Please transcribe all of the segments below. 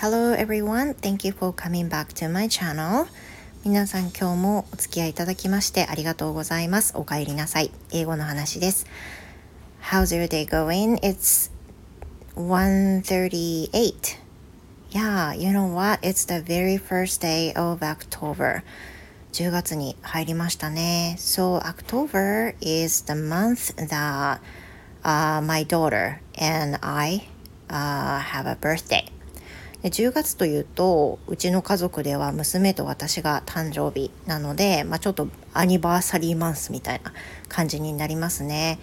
Hello everyone, thank you for coming back to my channel. 皆さん今日もお付き合いいただきましてありがとうございます。お帰りなさい。英語の話です。How's your day going? It's 1:38. Yeah, you know what? It's the very first day of October. 10月に入りましたね。So October is the month that、uh, my daughter and I、uh, have a birthday. で10月というとうちの家族では娘と私が誕生日なので、まあ、ちょっとアニバーサリーマンスみたいな感じになりますね。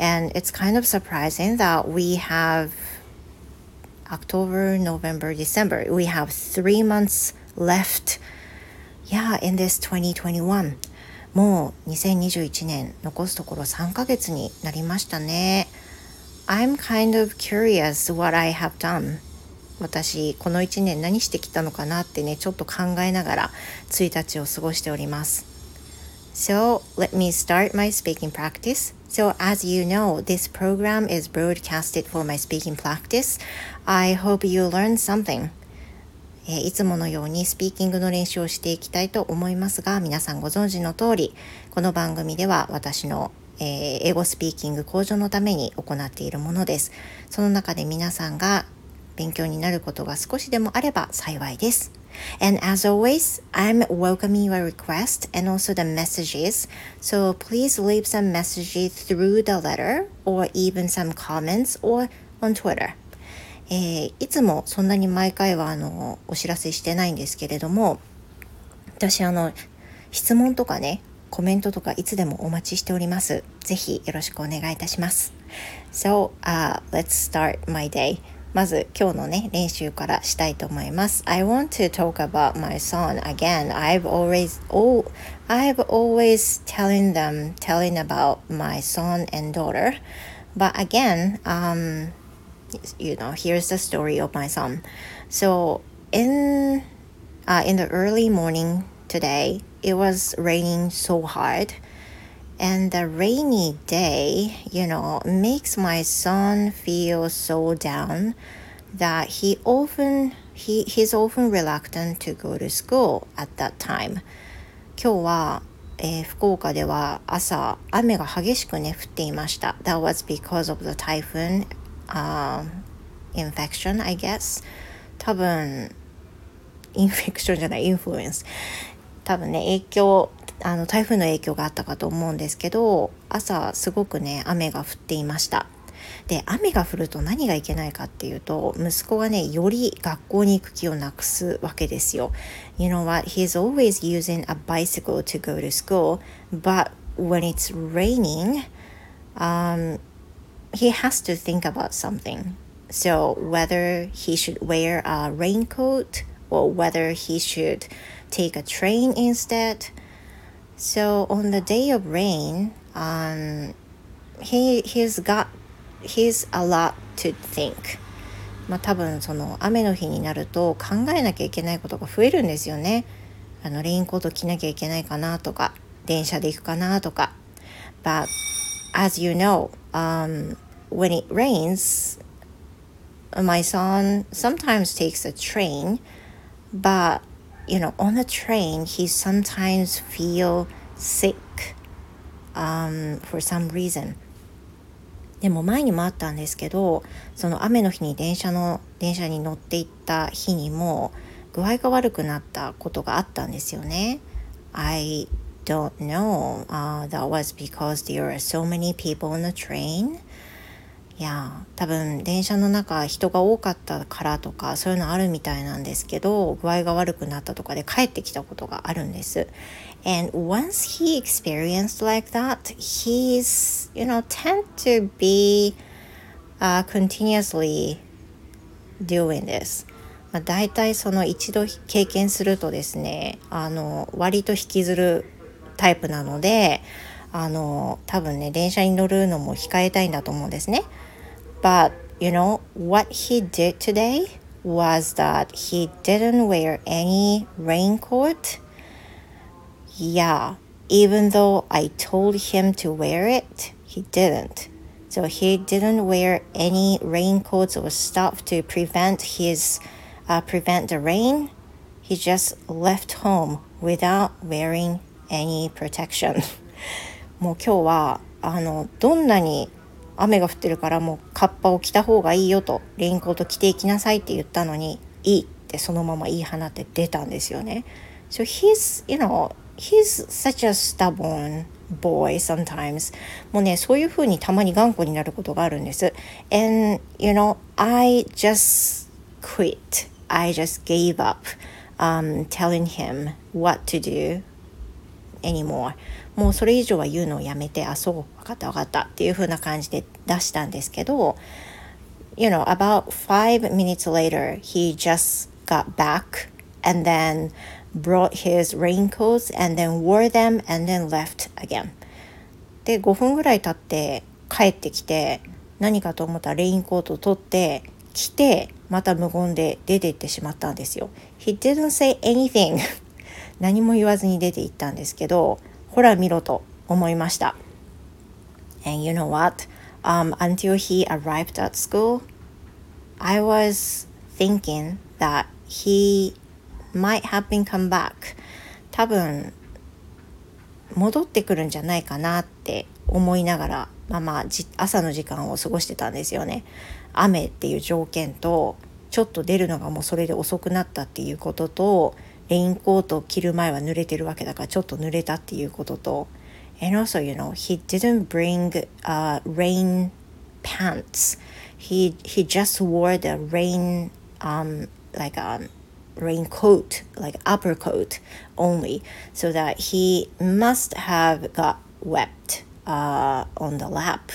And it's kind of surprising that we have October, November, December. We have three months left. Yeah, in this 2021. もう2021年残すところ3ヶ月になりましたね。I'm kind of curious what I have done. 私この1年何してきたのかなってねちょっと考えながら1日を過ごしております。So let me start my speaking practice. So as you know this program is broadcasted for my speaking practice. I hope you learn something. えいつものようにスピーキングの練習をしていきたいと思いますが皆さんご存知の通りこの番組では私のえー、英語スピーキング向上のために行っているものです。その中で皆さんが勉強になることが少しでもあれば幸いです。And as always, I'm welcoming your request and also the messages. So please leave some messages through the letter or even some comments or on Twitter. えー、いつもそんなに毎回はあのお知らせしてないんですけれども私あの質問とかねコメントとかいつでもお待ちしております。ぜひよろしくお願いいたします。So,、uh, let's start my day. まず今日のね練習からしたいと思います。I want to talk about my son again. I've always oh I've always telling them telling about my son and daughter. But again, um you know, here's the story of my son. So in uh, in the early morning today, it was raining so hard. And the rainy day, you know, makes my son feel so down that he often he he's often reluctant to go to school at that time. 今日は、えー、福岡では朝雨が激しくね降っていました。That was because of the typhoon、uh, infection, I guess. 多分インフェクションじゃないインフルエンス多分ね影響 あの台風の影響があったかと思うんですけど朝すごくね雨が降っていましたで雨が降ると何がいけないかっていうと息子がねより学校に行く気をなくすわけですよ You know what he's always using a bicycle to go to school but when it's raining um, he has to think about something so whether he should wear a raincoat or whether he should take a train instead So on the day of rain, um, he he's got he's a lot to think. まあ多分その雨の日になると考えなきゃいけないことが増えるんですよね。あのレインコート着なきゃいけないかなとか、電車で行くかなとか。But as you know, um, when it rains, my son sometimes takes a train, but you know, on the train, he sometimes feel sick um, for some reason. でも前にもあったんですけどその雨の日に電車の電車に乗っていった日にも具合が悪くなったことがあったんですよね。I don't know、uh, that was because there are so many people on the train いや多分電車の中人が多かったからとかそういうのあるみたいなんですけど具合が悪くなったとかで帰ってきたことがあるんです。And once he experienced like that, he's, you know, tend to be、uh, continuously doing this. まあ、大体その一度経験するとですねあの割と引きずるタイプなのであの多分ね電車に乗るのも控えたいんだと思うんですね。But you know what he did today was that he didn't wear any raincoat. Yeah, even though I told him to wear it, he didn't. So he didn't wear any raincoats or stuff to prevent his uh, prevent the rain, he just left home without wearing any protection. もう今日はあのどんなに 雨が降ってるからもうカッパを着た方がいいよとレインコート着ていきなさいって言ったのにいいってそのまま言い放って出たんですよね。So he's, you know, he's such a stubborn boy sometimes もうねそういう風にたまに頑固になることがあるんです and you know I just quit I just gave up um, telling him what to do anymore もうそれ以上は言うのをやめてあそう分かった分かったっていう風な感じで出したんですけど you know about five minutes later he just got back and then brought his raincoats and then wore them and then left again で5分ぐらい経って帰ってきて何かと思ったらレインコートを取って着てまた無言で出て行ってしまったんですよ He didn't say anything 何も言わずに出て行ったんですけどほら見ろと思いました And you know what? Um, until he arrived at school, I was thinking that he might have been come back 多分戻ってくるんじゃないかなって思いながら、まあまあ、朝の時間を過ごしてたんですよね。雨っていう条件とちょっと出るのがもうそれで遅くなったっていうこととレインコートを着る前は濡れてるわけだからちょっと濡れたっていうことと and also you know he didn't bring、uh, rain pants he he just wore the rain um like um raincoat, like upper coat only, so that he must have got wet uh, on the lap.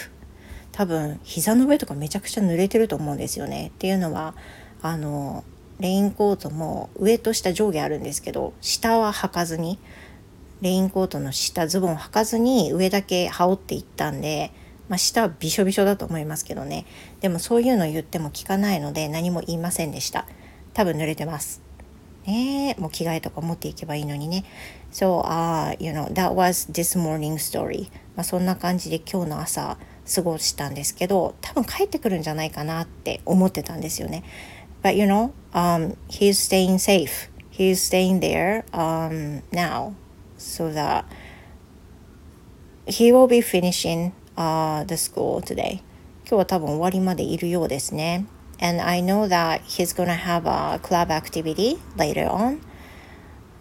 多分膝の上とかめちゃくちゃ濡れてると思うんですよね。っていうのはあのレインコートも上と下上下あるんですけど下は履かずにレインコートの下ズボンを履かずに上だけ羽織っていったんで、まあ、下はびしょびしょだと思いますけどねでもそういうの言っても聞かないので何も言いませんでした多分濡れてますねもう着替えとか持っていけばいいのにね。So, uh, you know, that was this morning story. まあ、そんな感じで今日の朝過ごしたんですけど、多分帰ってくるんじゃないかなって思ってたんですよね。But you know, um, he's staying safe. He's staying there um, now so that he will be finishing uh, the school today. 今日は多分終わりまでいるようですね。and I know that he's gonna have a club activity later on.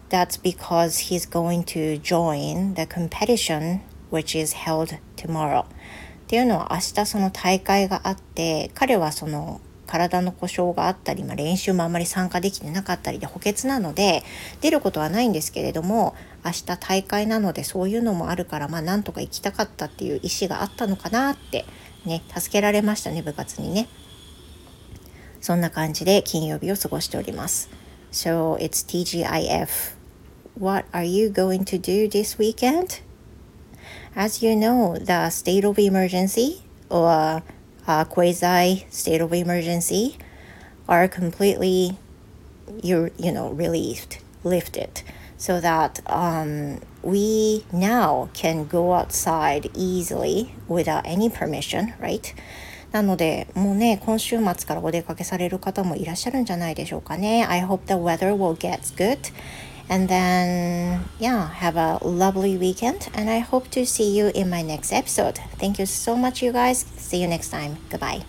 That's because he's going to join the competition which is held tomorrow. っていうのは明日その大会があって彼はその 体の故障があったり、まあ、練習もあんまり参加できてなかったりで補欠なので出ることはないんですけれども明日大会なのでそういうのもあるからまあなんとか行きたかったっていう意思があったのかなってね助けられましたね部活にね。そんな感じで金曜日を過ごしております。So it's TGIF. What are you going to do this weekend? As you know, the state of emergency or a quasi state of emergency are completely you you know relieved lifted so that um, we now can go outside easily without any permission right なので、もうね、今週末からお出かけされる方もいらっしゃるんじゃないでしょうかね。I hope the weather will get good. and then, yeah, have a lovely weekend. And I hope to see you in my next episode. Thank you so much, you guys. See you next time. Goodbye.